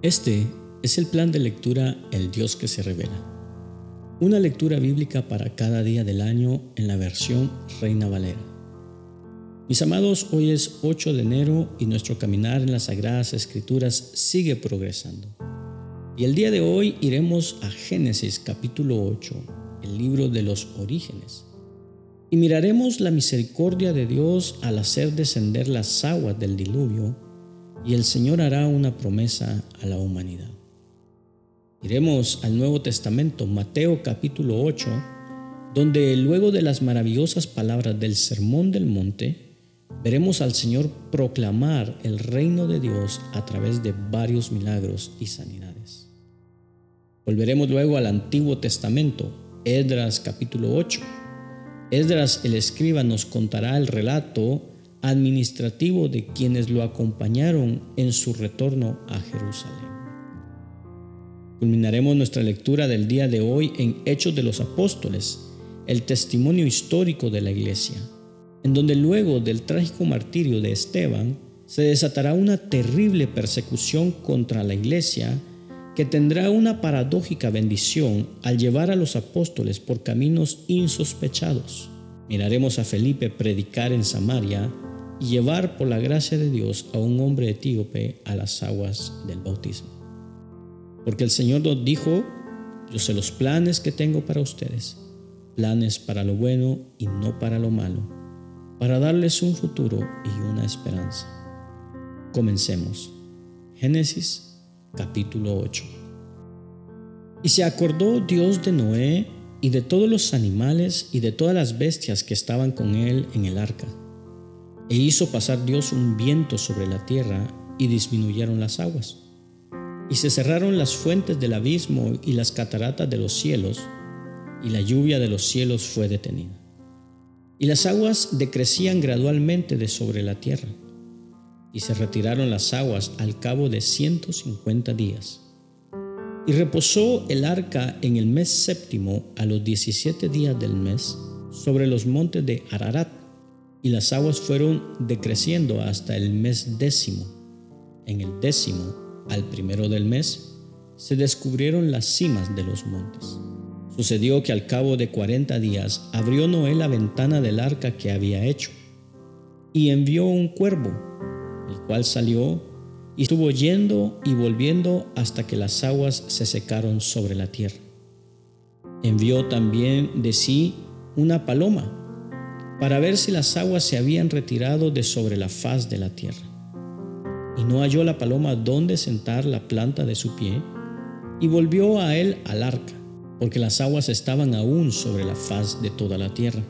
Este es el plan de lectura El Dios que se revela. Una lectura bíblica para cada día del año en la versión Reina Valera. Mis amados, hoy es 8 de enero y nuestro caminar en las Sagradas Escrituras sigue progresando. Y el día de hoy iremos a Génesis capítulo 8, el libro de los orígenes. Y miraremos la misericordia de Dios al hacer descender las aguas del diluvio y el Señor hará una promesa a la humanidad. Iremos al Nuevo Testamento, Mateo capítulo 8, donde luego de las maravillosas palabras del Sermón del Monte, veremos al Señor proclamar el reino de Dios a través de varios milagros y sanidades. Volveremos luego al Antiguo Testamento, Esdras capítulo 8. Esdras el escriba nos contará el relato administrativo de quienes lo acompañaron en su retorno a Jerusalén. Culminaremos nuestra lectura del día de hoy en Hechos de los Apóstoles, el testimonio histórico de la Iglesia, en donde luego del trágico martirio de Esteban se desatará una terrible persecución contra la Iglesia que tendrá una paradójica bendición al llevar a los apóstoles por caminos insospechados. Miraremos a Felipe predicar en Samaria y llevar por la gracia de Dios a un hombre etíope a las aguas del bautismo. Porque el Señor nos dijo, yo sé los planes que tengo para ustedes, planes para lo bueno y no para lo malo, para darles un futuro y una esperanza. Comencemos. Génesis capítulo 8. Y se acordó Dios de Noé y de todos los animales y de todas las bestias que estaban con él en el arca e hizo pasar Dios un viento sobre la tierra y disminuyeron las aguas. Y se cerraron las fuentes del abismo y las cataratas de los cielos, y la lluvia de los cielos fue detenida. Y las aguas decrecían gradualmente de sobre la tierra, y se retiraron las aguas al cabo de ciento cincuenta días. Y reposó el arca en el mes séptimo a los diecisiete días del mes sobre los montes de Ararat y las aguas fueron decreciendo hasta el mes décimo. En el décimo, al primero del mes, se descubrieron las cimas de los montes. Sucedió que al cabo de cuarenta días abrió Noé la ventana del arca que había hecho y envió un cuervo, el cual salió y estuvo yendo y volviendo hasta que las aguas se secaron sobre la tierra. Envió también de sí una paloma para ver si las aguas se habían retirado de sobre la faz de la tierra. Y no halló la paloma dónde sentar la planta de su pie, y volvió a él al arca, porque las aguas estaban aún sobre la faz de toda la tierra.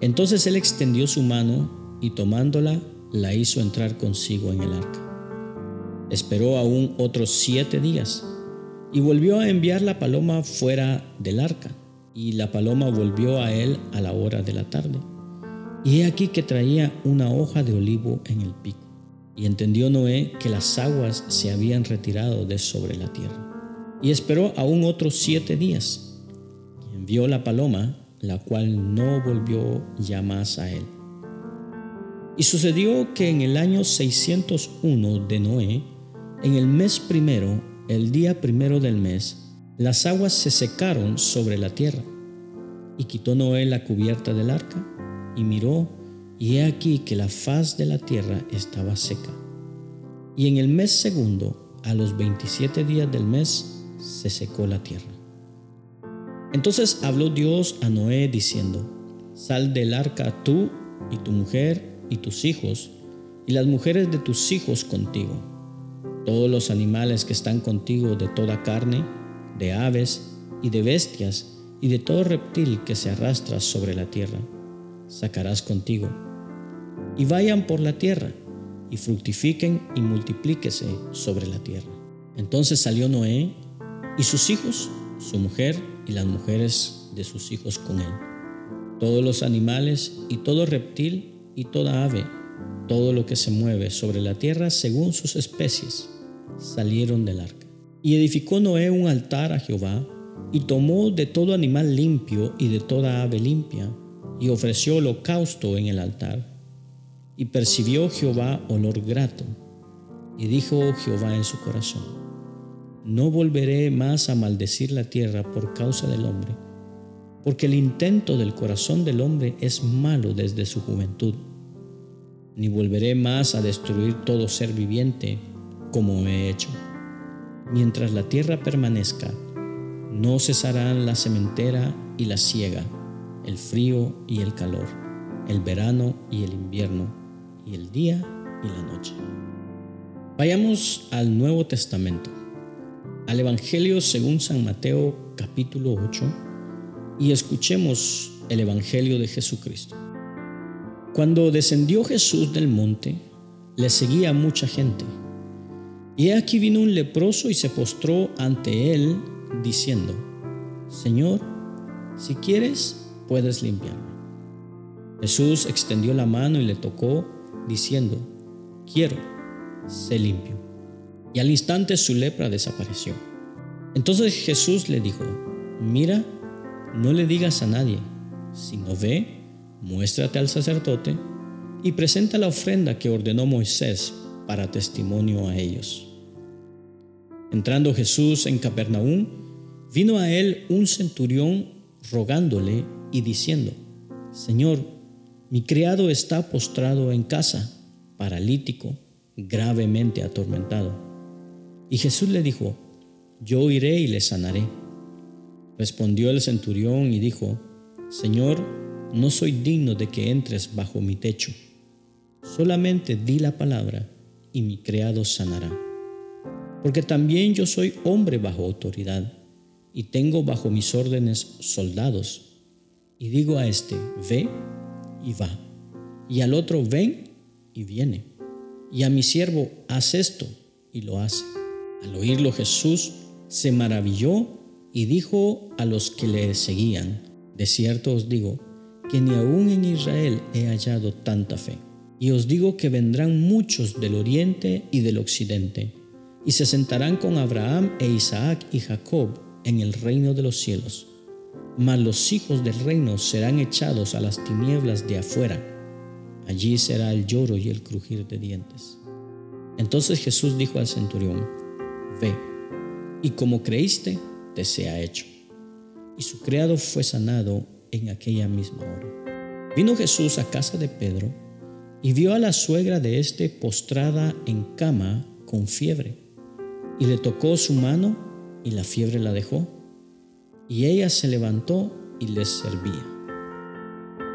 Entonces él extendió su mano y tomándola la hizo entrar consigo en el arca. Esperó aún otros siete días y volvió a enviar la paloma fuera del arca, y la paloma volvió a él a la hora de la tarde. Y he aquí que traía una hoja de olivo en el pico. Y entendió Noé que las aguas se habían retirado de sobre la tierra. Y esperó aún otros siete días. Y envió la paloma, la cual no volvió ya más a él. Y sucedió que en el año 601 de Noé, en el mes primero, el día primero del mes, las aguas se secaron sobre la tierra. Y quitó Noé la cubierta del arca y miró, y he aquí que la faz de la tierra estaba seca. Y en el mes segundo, a los veintisiete días del mes, se secó la tierra. Entonces habló Dios a Noé diciendo, Sal del arca tú y tu mujer y tus hijos, y las mujeres de tus hijos contigo, todos los animales que están contigo de toda carne, de aves y de bestias, y de todo reptil que se arrastra sobre la tierra sacarás contigo. Y vayan por la tierra, y fructifiquen y multiplíquese sobre la tierra. Entonces salió Noé y sus hijos, su mujer y las mujeres de sus hijos con él. Todos los animales y todo reptil y toda ave, todo lo que se mueve sobre la tierra según sus especies, salieron del arca. Y edificó Noé un altar a Jehová, y tomó de todo animal limpio y de toda ave limpia, y ofreció holocausto en el altar. Y percibió Jehová olor grato. Y dijo Jehová en su corazón, no volveré más a maldecir la tierra por causa del hombre, porque el intento del corazón del hombre es malo desde su juventud. Ni volveré más a destruir todo ser viviente como he hecho. Mientras la tierra permanezca, no cesarán la sementera y la siega, el frío y el calor, el verano y el invierno, y el día y la noche. Vayamos al Nuevo Testamento al Evangelio según San Mateo capítulo 8 y escuchemos el Evangelio de Jesucristo. Cuando descendió Jesús del monte, le seguía mucha gente. Y aquí vino un leproso y se postró ante él, diciendo, Señor, si quieres, puedes limpiarme. Jesús extendió la mano y le tocó, diciendo, Quiero, sé limpio y al instante su lepra desapareció. Entonces Jesús le dijo, mira, no le digas a nadie, sino ve, muéstrate al sacerdote y presenta la ofrenda que ordenó Moisés para testimonio a ellos. Entrando Jesús en Capernaum, vino a él un centurión rogándole y diciendo, Señor, mi criado está postrado en casa, paralítico, gravemente atormentado. Y Jesús le dijo, yo iré y le sanaré. Respondió el centurión y dijo, Señor, no soy digno de que entres bajo mi techo. Solamente di la palabra y mi criado sanará. Porque también yo soy hombre bajo autoridad y tengo bajo mis órdenes soldados. Y digo a este, ve y va. Y al otro, ven y viene. Y a mi siervo, haz esto y lo hace. Al oírlo Jesús se maravilló y dijo a los que le seguían, de cierto os digo, que ni aún en Israel he hallado tanta fe. Y os digo que vendrán muchos del oriente y del occidente, y se sentarán con Abraham e Isaac y Jacob en el reino de los cielos. Mas los hijos del reino serán echados a las tinieblas de afuera. Allí será el lloro y el crujir de dientes. Entonces Jesús dijo al centurión, ve, y como creíste, te sea hecho. Y su criado fue sanado en aquella misma hora. Vino Jesús a casa de Pedro y vio a la suegra de éste postrada en cama con fiebre, y le tocó su mano y la fiebre la dejó, y ella se levantó y les servía.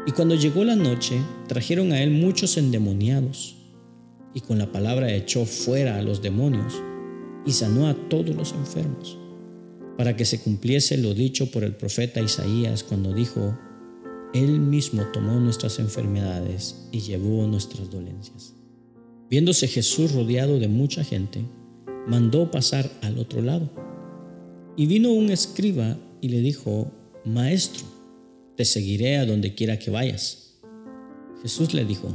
Y cuando llegó la noche, trajeron a él muchos endemoniados, y con la palabra echó fuera a los demonios y sanó a todos los enfermos, para que se cumpliese lo dicho por el profeta Isaías cuando dijo, Él mismo tomó nuestras enfermedades y llevó nuestras dolencias. Viéndose Jesús rodeado de mucha gente, mandó pasar al otro lado. Y vino un escriba y le dijo, Maestro, te seguiré a donde quiera que vayas. Jesús le dijo,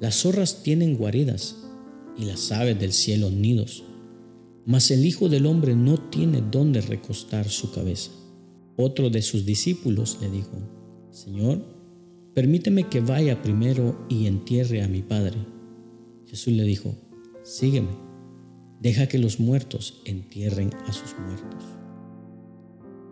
Las zorras tienen guaridas y las aves del cielo nidos mas el Hijo del Hombre no tiene dónde recostar su cabeza. Otro de sus discípulos le dijo, Señor, permíteme que vaya primero y entierre a mi Padre. Jesús le dijo, sígueme, deja que los muertos entierren a sus muertos.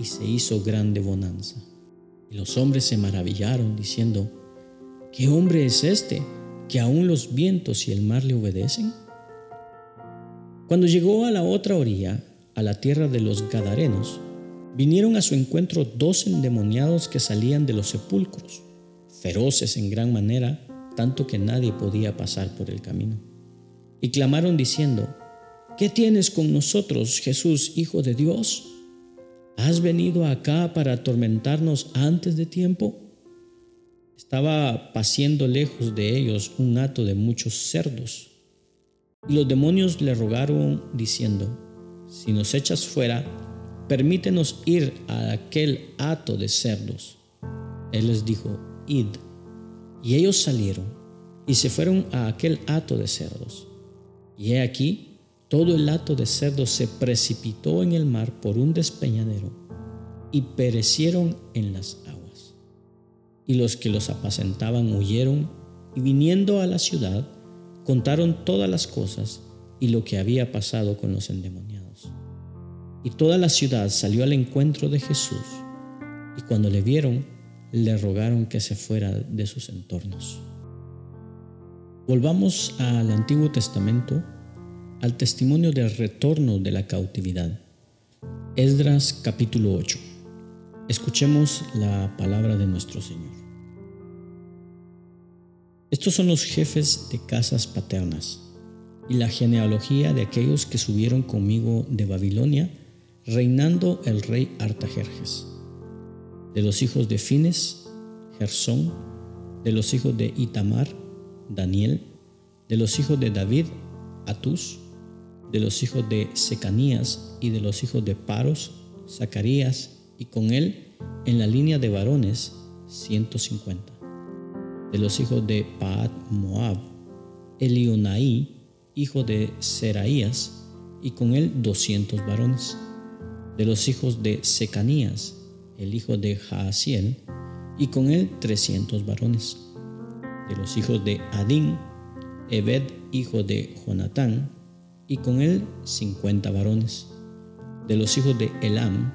y se hizo grande bonanza. Y los hombres se maravillaron, diciendo, ¿qué hombre es este que aun los vientos y el mar le obedecen? Cuando llegó a la otra orilla, a la tierra de los Gadarenos, vinieron a su encuentro dos endemoniados que salían de los sepulcros, feroces en gran manera, tanto que nadie podía pasar por el camino. Y clamaron diciendo, ¿qué tienes con nosotros, Jesús, Hijo de Dios? ¿Has venido acá para atormentarnos antes de tiempo? Estaba paciendo lejos de ellos un hato de muchos cerdos y los demonios le rogaron diciendo, si nos echas fuera, permítenos ir a aquel hato de cerdos. Él les dijo, id. Y ellos salieron y se fueron a aquel hato de cerdos. Y he aquí, todo el hato de cerdos se precipitó en el mar por un despeñadero y perecieron en las aguas. Y los que los apacentaban huyeron y viniendo a la ciudad, contaron todas las cosas y lo que había pasado con los endemoniados. Y toda la ciudad salió al encuentro de Jesús, y cuando le vieron, le rogaron que se fuera de sus entornos. Volvamos al Antiguo Testamento, al testimonio del retorno de la cautividad. Esdras capítulo 8. Escuchemos la palabra de nuestro Señor. Estos son los jefes de casas paternas y la genealogía de aquellos que subieron conmigo de Babilonia, reinando el rey Artajerjes. De los hijos de Fines, Gersón, de los hijos de Itamar, Daniel, de los hijos de David, Atus, de los hijos de Secanías y de los hijos de Paros, Zacarías, y con él, en la línea de varones, 150 de los hijos de Paat Moab, Elionaí, hijo de Seraías, y con él doscientos varones. De los hijos de Secanías, el hijo de Jaasiel, y con él trescientos varones. De los hijos de Adín, Ebed, hijo de Jonatán, y con él cincuenta varones. De los hijos de Elam,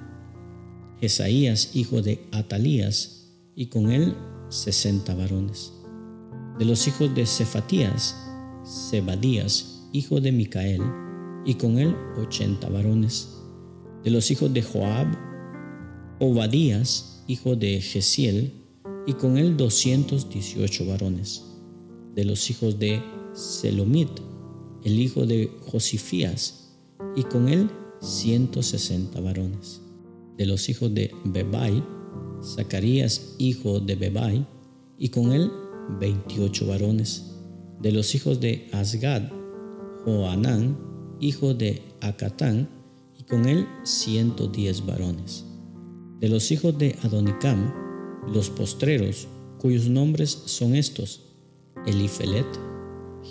Jesaías, hijo de Atalías, y con él sesenta varones. De los hijos de Cefatías, Zebadías, hijo de Micael, y con él ochenta varones. De los hijos de Joab, Obadías, hijo de Gesiel, y con él doscientos dieciocho varones. De los hijos de Selomit, el hijo de Josifías, y con él ciento sesenta varones. De los hijos de Bebai, Zacarías, hijo de Bebai, y con él veintiocho varones. De los hijos de Asgad, Joanán, hijo de Acatán, y con él ciento diez varones. De los hijos de Adonicam, los postreros, cuyos nombres son estos, Elifelet,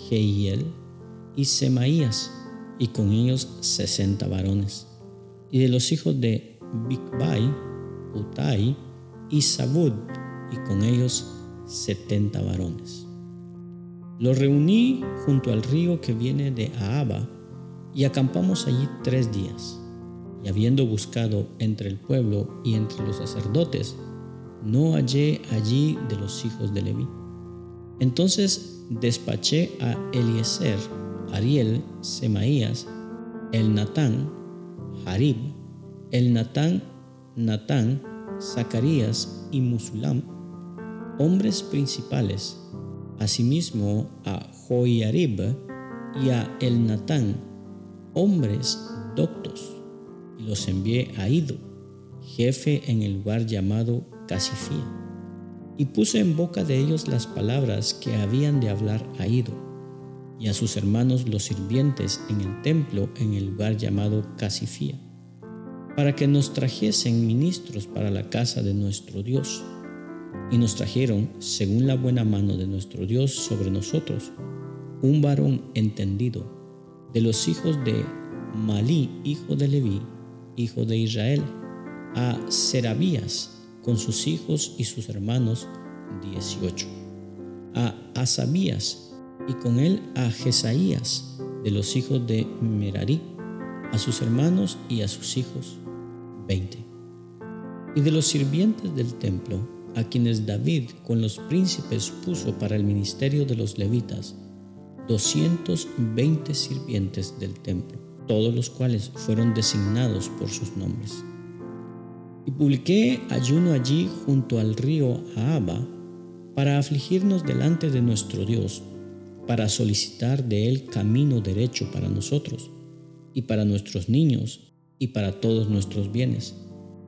Jeiel y Semaías, y con ellos sesenta varones. Y de los hijos de Bigbai, Utai, y Sabud, y con ellos setenta varones. Los reuní junto al río que viene de Ahaba, y acampamos allí tres días. Y habiendo buscado entre el pueblo y entre los sacerdotes, no hallé allí de los hijos de Leví. Entonces despaché a Eliezer, Ariel, Semaías, el Natán, Harib, el Natán, Natán, Zacarías y Musulam, hombres principales, asimismo a Joiarib y a Elnatán, hombres doctos, y los envié a Ido, jefe en el lugar llamado Casifía, y puse en boca de ellos las palabras que habían de hablar a Ido, y a sus hermanos los sirvientes en el templo en el lugar llamado Casifía para que nos trajesen ministros para la casa de nuestro Dios. Y nos trajeron, según la buena mano de nuestro Dios sobre nosotros, un varón entendido de los hijos de Malí, hijo de Leví, hijo de Israel, a Serabías con sus hijos y sus hermanos, dieciocho, a Asabías y con él a Jesaías de los hijos de Merarí, a sus hermanos y a sus hijos, 20. Y de los sirvientes del templo, a quienes David con los príncipes puso para el ministerio de los levitas, 220 sirvientes del templo, todos los cuales fueron designados por sus nombres. Y publiqué ayuno allí junto al río Ahaba para afligirnos delante de nuestro Dios, para solicitar de él camino derecho para nosotros y para nuestros niños y para todos nuestros bienes,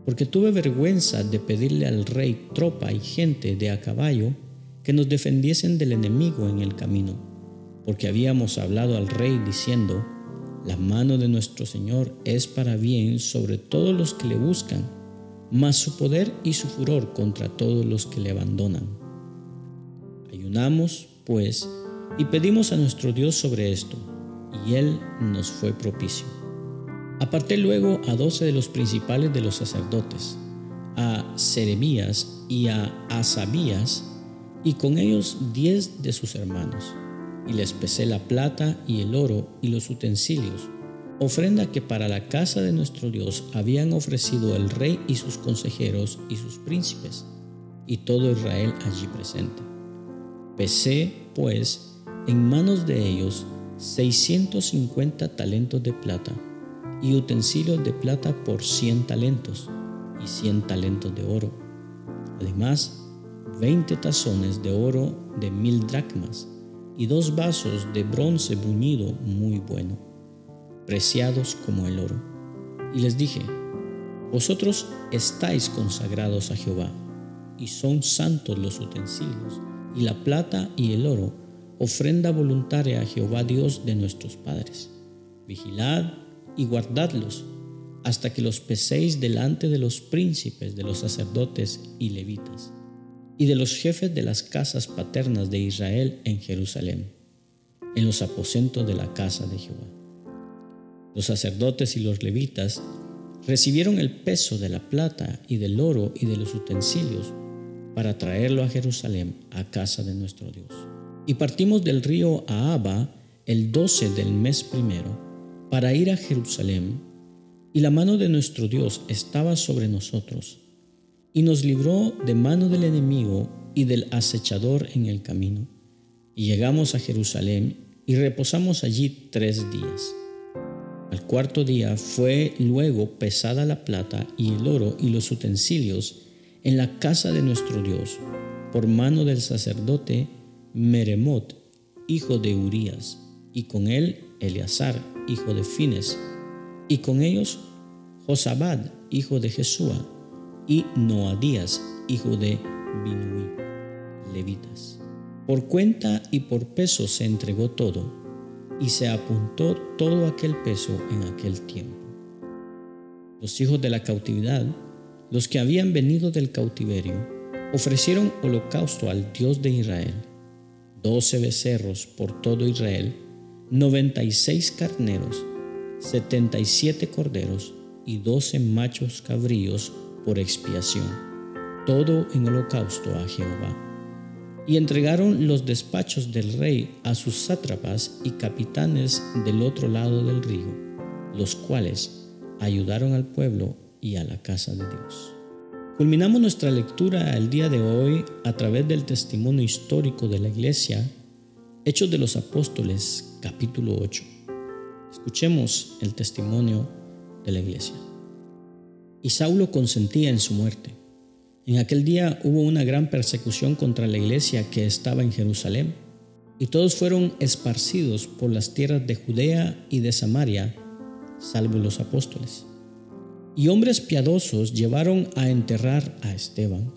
porque tuve vergüenza de pedirle al rey tropa y gente de a caballo que nos defendiesen del enemigo en el camino, porque habíamos hablado al rey diciendo, La mano de nuestro Señor es para bien sobre todos los que le buscan, mas su poder y su furor contra todos los que le abandonan. Ayunamos, pues, y pedimos a nuestro Dios sobre esto, y Él nos fue propicio. Aparté luego a doce de los principales de los sacerdotes, a Seremías y a Asabías, y con ellos diez de sus hermanos y les pesé la plata y el oro y los utensilios, ofrenda que para la casa de nuestro Dios habían ofrecido el rey y sus consejeros y sus príncipes, y todo Israel allí presente. Pesé, pues, en manos de ellos 650 talentos de plata, y utensilios de plata por 100 talentos, y 100 talentos de oro. Además, 20 tazones de oro de mil dracmas, y dos vasos de bronce buñido muy bueno, preciados como el oro. Y les dije, vosotros estáis consagrados a Jehová, y son santos los utensilios, y la plata y el oro, ofrenda voluntaria a Jehová Dios de nuestros padres. Vigilad y guardadlos hasta que los peséis delante de los príncipes de los sacerdotes y levitas y de los jefes de las casas paternas de Israel en Jerusalén, en los aposentos de la casa de Jehová. Los sacerdotes y los levitas recibieron el peso de la plata y del oro y de los utensilios para traerlo a Jerusalén, a casa de nuestro Dios. Y partimos del río Ahaba el 12 del mes primero para ir a Jerusalén, y la mano de nuestro Dios estaba sobre nosotros y nos libró de mano del enemigo y del acechador en el camino. Y llegamos a Jerusalén y reposamos allí tres días. Al cuarto día fue luego pesada la plata y el oro y los utensilios en la casa de nuestro Dios, por mano del sacerdote Meremot, hijo de Urías, y con él Eleazar, hijo de Fines, y con ellos Josabad, hijo de Jesúa, y Noadías, hijo de Binui, levitas. Por cuenta y por peso se entregó todo, y se apuntó todo aquel peso en aquel tiempo. Los hijos de la cautividad, los que habían venido del cautiverio, ofrecieron holocausto al Dios de Israel, doce becerros por todo Israel, noventa y seis carneros, setenta y siete corderos y doce machos cabríos por expiación, todo en holocausto a Jehová. Y entregaron los despachos del rey a sus sátrapas y capitanes del otro lado del río, los cuales ayudaron al pueblo y a la casa de Dios. Culminamos nuestra lectura el día de hoy a través del testimonio histórico de la iglesia, Hechos de los Apóstoles, capítulo 8. Escuchemos el testimonio de la iglesia y Saulo consentía en su muerte. En aquel día hubo una gran persecución contra la iglesia que estaba en Jerusalén, y todos fueron esparcidos por las tierras de Judea y de Samaria, salvo los apóstoles. Y hombres piadosos llevaron a enterrar a Esteban,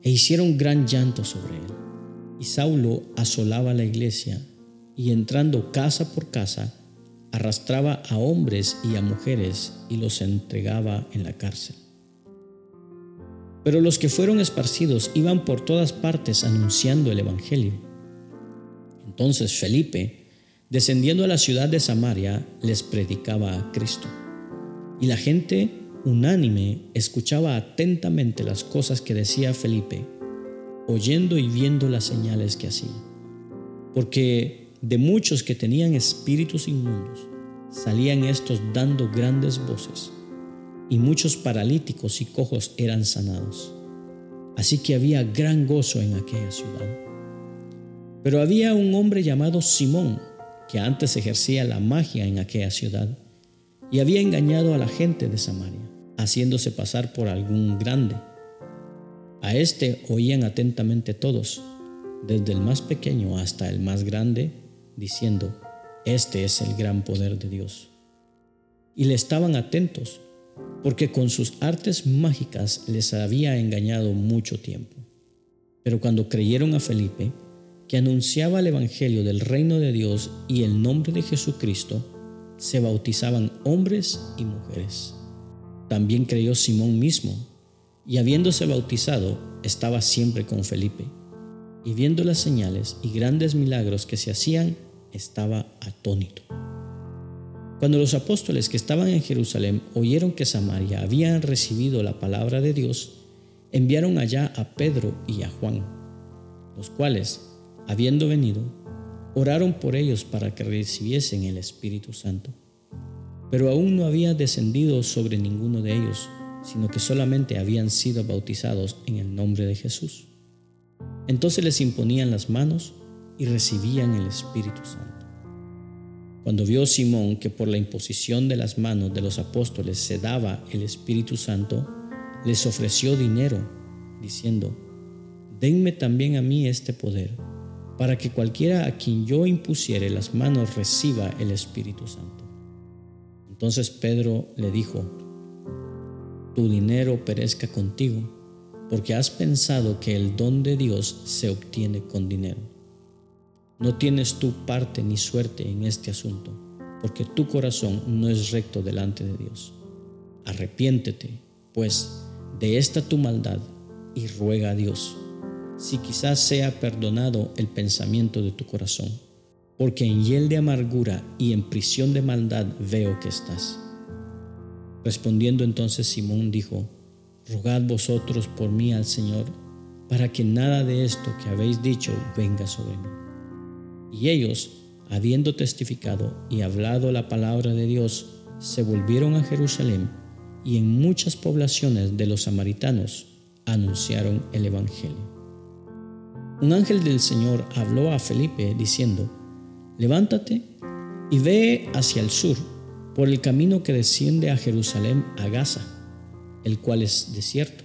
e hicieron gran llanto sobre él. Y Saulo asolaba la iglesia, y entrando casa por casa, arrastraba a hombres y a mujeres y los entregaba en la cárcel. Pero los que fueron esparcidos iban por todas partes anunciando el Evangelio. Entonces Felipe, descendiendo a la ciudad de Samaria, les predicaba a Cristo. Y la gente unánime escuchaba atentamente las cosas que decía Felipe, oyendo y viendo las señales que hacía. Porque de muchos que tenían espíritus inmundos, salían estos dando grandes voces, y muchos paralíticos y cojos eran sanados. Así que había gran gozo en aquella ciudad. Pero había un hombre llamado Simón, que antes ejercía la magia en aquella ciudad, y había engañado a la gente de Samaria, haciéndose pasar por algún grande. A este oían atentamente todos, desde el más pequeño hasta el más grande, diciendo, Este es el gran poder de Dios. Y le estaban atentos, porque con sus artes mágicas les había engañado mucho tiempo. Pero cuando creyeron a Felipe, que anunciaba el Evangelio del reino de Dios y el nombre de Jesucristo, se bautizaban hombres y mujeres. También creyó Simón mismo, y habiéndose bautizado, estaba siempre con Felipe. Y viendo las señales y grandes milagros que se hacían, estaba atónito. Cuando los apóstoles que estaban en Jerusalén oyeron que Samaria habían recibido la palabra de Dios, enviaron allá a Pedro y a Juan, los cuales, habiendo venido, oraron por ellos para que recibiesen el Espíritu Santo. Pero aún no había descendido sobre ninguno de ellos, sino que solamente habían sido bautizados en el nombre de Jesús. Entonces les imponían las manos y recibían el Espíritu Santo. Cuando vio Simón que por la imposición de las manos de los apóstoles se daba el Espíritu Santo, les ofreció dinero, diciendo, Denme también a mí este poder, para que cualquiera a quien yo impusiere las manos reciba el Espíritu Santo. Entonces Pedro le dijo, Tu dinero perezca contigo, porque has pensado que el don de Dios se obtiene con dinero. No tienes tu parte ni suerte en este asunto, porque tu corazón no es recto delante de Dios. Arrepiéntete, pues, de esta tu maldad y ruega a Dios, si quizás sea perdonado el pensamiento de tu corazón, porque en hiel de amargura y en prisión de maldad veo que estás. Respondiendo entonces Simón dijo, Rogad vosotros por mí al Señor, para que nada de esto que habéis dicho venga sobre mí. Y ellos, habiendo testificado y hablado la palabra de Dios, se volvieron a Jerusalén y en muchas poblaciones de los samaritanos anunciaron el Evangelio. Un ángel del Señor habló a Felipe diciendo, levántate y ve hacia el sur por el camino que desciende a Jerusalén a Gaza, el cual es desierto.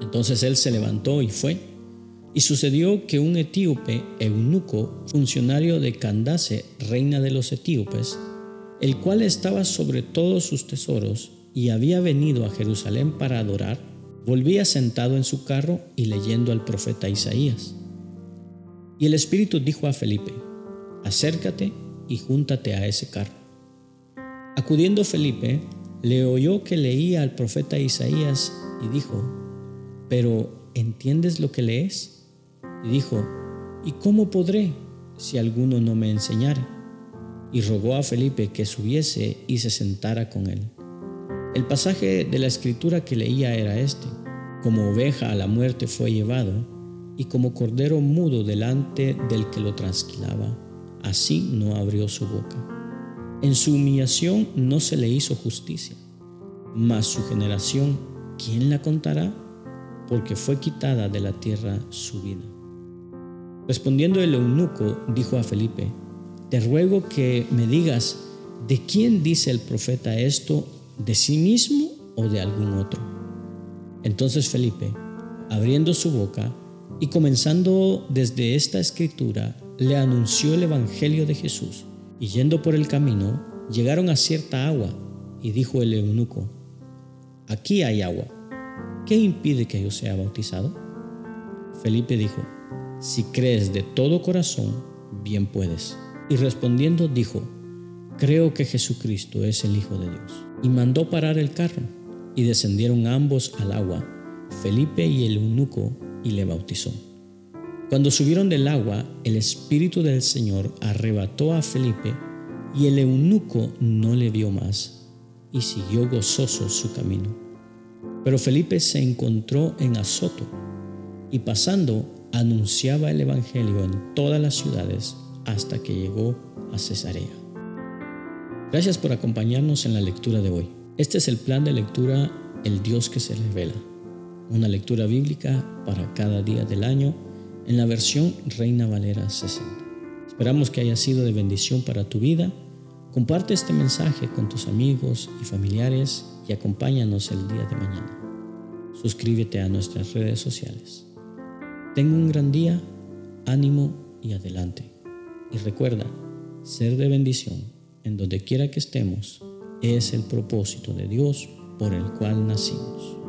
Entonces él se levantó y fue y sucedió que un etíope, eunuco, funcionario de Candace, reina de los etíopes, el cual estaba sobre todos sus tesoros y había venido a Jerusalén para adorar, volvía sentado en su carro y leyendo al profeta Isaías. Y el Espíritu dijo a Felipe, acércate y júntate a ese carro. Acudiendo Felipe, le oyó que leía al profeta Isaías y dijo, pero ¿entiendes lo que lees? Y dijo, ¿y cómo podré si alguno no me enseñare? Y rogó a Felipe que subiese y se sentara con él. El pasaje de la escritura que leía era este, como oveja a la muerte fue llevado, y como cordero mudo delante del que lo trasquilaba, así no abrió su boca. En su humillación no se le hizo justicia, mas su generación, ¿quién la contará? Porque fue quitada de la tierra su vida. Respondiendo el eunuco, dijo a Felipe, te ruego que me digas, ¿de quién dice el profeta esto? ¿De sí mismo o de algún otro? Entonces Felipe, abriendo su boca y comenzando desde esta escritura, le anunció el Evangelio de Jesús. Y yendo por el camino, llegaron a cierta agua, y dijo el eunuco, aquí hay agua, ¿qué impide que yo sea bautizado? Felipe dijo, si crees de todo corazón, bien puedes. Y respondiendo dijo, creo que Jesucristo es el Hijo de Dios. Y mandó parar el carro, y descendieron ambos al agua, Felipe y el eunuco, y le bautizó. Cuando subieron del agua, el Espíritu del Señor arrebató a Felipe, y el eunuco no le vio más, y siguió gozoso su camino. Pero Felipe se encontró en Azoto, y pasando anunciaba el Evangelio en todas las ciudades hasta que llegó a Cesarea. Gracias por acompañarnos en la lectura de hoy. Este es el plan de lectura El Dios que se revela, una lectura bíblica para cada día del año en la versión Reina Valera 60. Esperamos que haya sido de bendición para tu vida. Comparte este mensaje con tus amigos y familiares y acompáñanos el día de mañana. Suscríbete a nuestras redes sociales. Tengo un gran día, ánimo y adelante. Y recuerda, ser de bendición en donde quiera que estemos es el propósito de Dios por el cual nacimos.